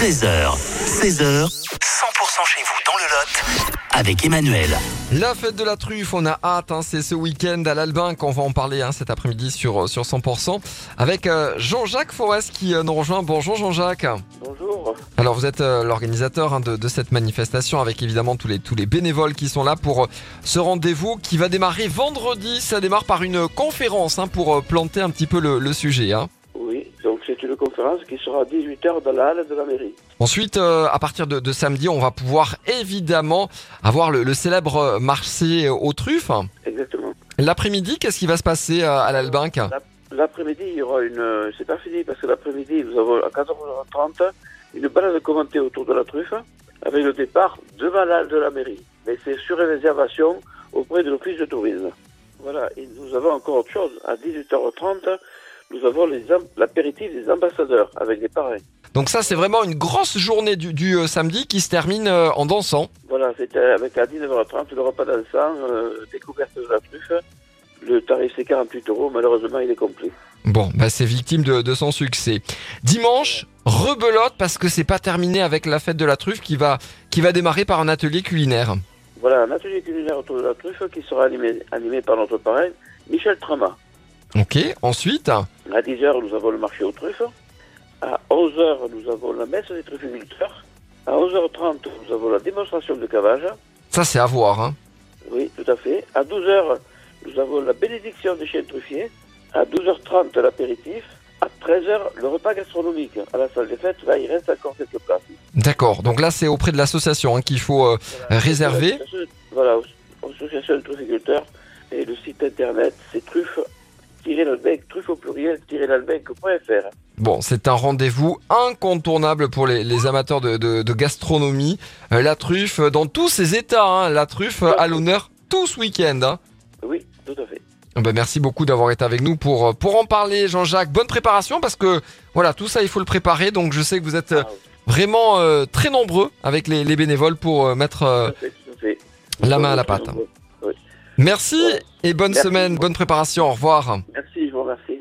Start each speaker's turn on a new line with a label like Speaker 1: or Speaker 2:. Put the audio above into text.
Speaker 1: 13h, 16h, 100% chez vous dans le Lot avec Emmanuel.
Speaker 2: La fête de la truffe, on a hâte, hein, c'est ce week-end à l'Albin qu'on va en parler hein, cet après-midi sur, sur 100% avec euh, Jean-Jacques Forest qui euh, nous rejoint. Bonjour Jean-Jacques.
Speaker 3: Bonjour.
Speaker 2: Alors vous êtes euh, l'organisateur hein, de, de cette manifestation avec évidemment tous les, tous les bénévoles qui sont là pour euh, ce rendez-vous qui va démarrer vendredi. Ça démarre par une conférence hein, pour euh, planter un petit peu le, le sujet.
Speaker 3: Une conférence qui sera à 18h dans la halle de la mairie.
Speaker 2: Ensuite, euh, à partir de, de samedi, on va pouvoir évidemment avoir le, le célèbre marché aux truffes.
Speaker 3: Exactement.
Speaker 2: L'après-midi, qu'est-ce qui va se passer euh, à l'Albinque
Speaker 3: L'ap- L'après-midi, il y aura une. euh, C'est pas fini parce que l'après-midi, nous avons à 14h30 une balade commentée autour de la truffe avec le départ devant la halle de la mairie. Mais c'est sur réservation auprès de l'office de tourisme. Voilà, et nous avons encore autre chose. À 18h30, nous avons l'apéritif des ambassadeurs avec les parrains.
Speaker 2: Donc ça, c'est vraiment une grosse journée du, du, euh, samedi qui se termine euh, en dansant.
Speaker 3: Voilà, c'était avec à 19h30 le repas dansant, euh, découverte de la truffe. Le tarif c'est 48 euros, malheureusement il est complet.
Speaker 2: Bon, bah c'est victime de, de son succès. Dimanche, rebelote parce que c'est pas terminé avec la fête de la truffe qui va, qui va démarrer par un atelier culinaire.
Speaker 3: Voilà, un atelier culinaire autour de la truffe qui sera animé, animé par notre parrain, Michel Trama.
Speaker 2: Ok, ensuite,
Speaker 3: À 10h, nous avons le marché aux truffes. À 11h, nous avons la messe des trufficulteurs. À 11h30, nous avons la démonstration de cavage.
Speaker 2: ça c'est à voir. Hein.
Speaker 3: Oui, tout à fait. À 12h, nous avons la bénédiction des chiens truffiers. À 12h30, l'apéritif. À 13h, le repas gastronomique. À la salle des fêtes, là, il reste encore quelques places.
Speaker 2: D'accord, donc là c'est auprès de l'association hein, qu'il faut euh, réserver.
Speaker 3: Voilà, association de trufficulteurs. Et le site internet, c'est truffe lalbec truffe au pluriel, lalbec.fr.
Speaker 2: Bon, c'est un rendez-vous incontournable pour les, les amateurs de, de- de gastronomie. Euh, la truffe euh, dans tous ses états, hein, la truffe à l'honneur tout ce week-end. hein.
Speaker 3: Oui, tout à fait.
Speaker 2: Ah bah, merci beaucoup d'avoir été avec nous pour, euh, pour en parler, Jean-Jacques. Bonne préparation parce que voilà, tout ça, il faut le préparer. Donc je sais que vous êtes
Speaker 3: Ah,
Speaker 2: vraiment euh, très nombreux avec les, les bénévoles pour euh, mettre euh,
Speaker 3: tout à fait, tout à fait.
Speaker 2: la main à la pâte.
Speaker 3: Oui.
Speaker 2: Merci
Speaker 3: Ouais.
Speaker 2: et bonne
Speaker 3: Merci.
Speaker 2: semaine, bonne préparation. Au revoir.
Speaker 3: Merci. así.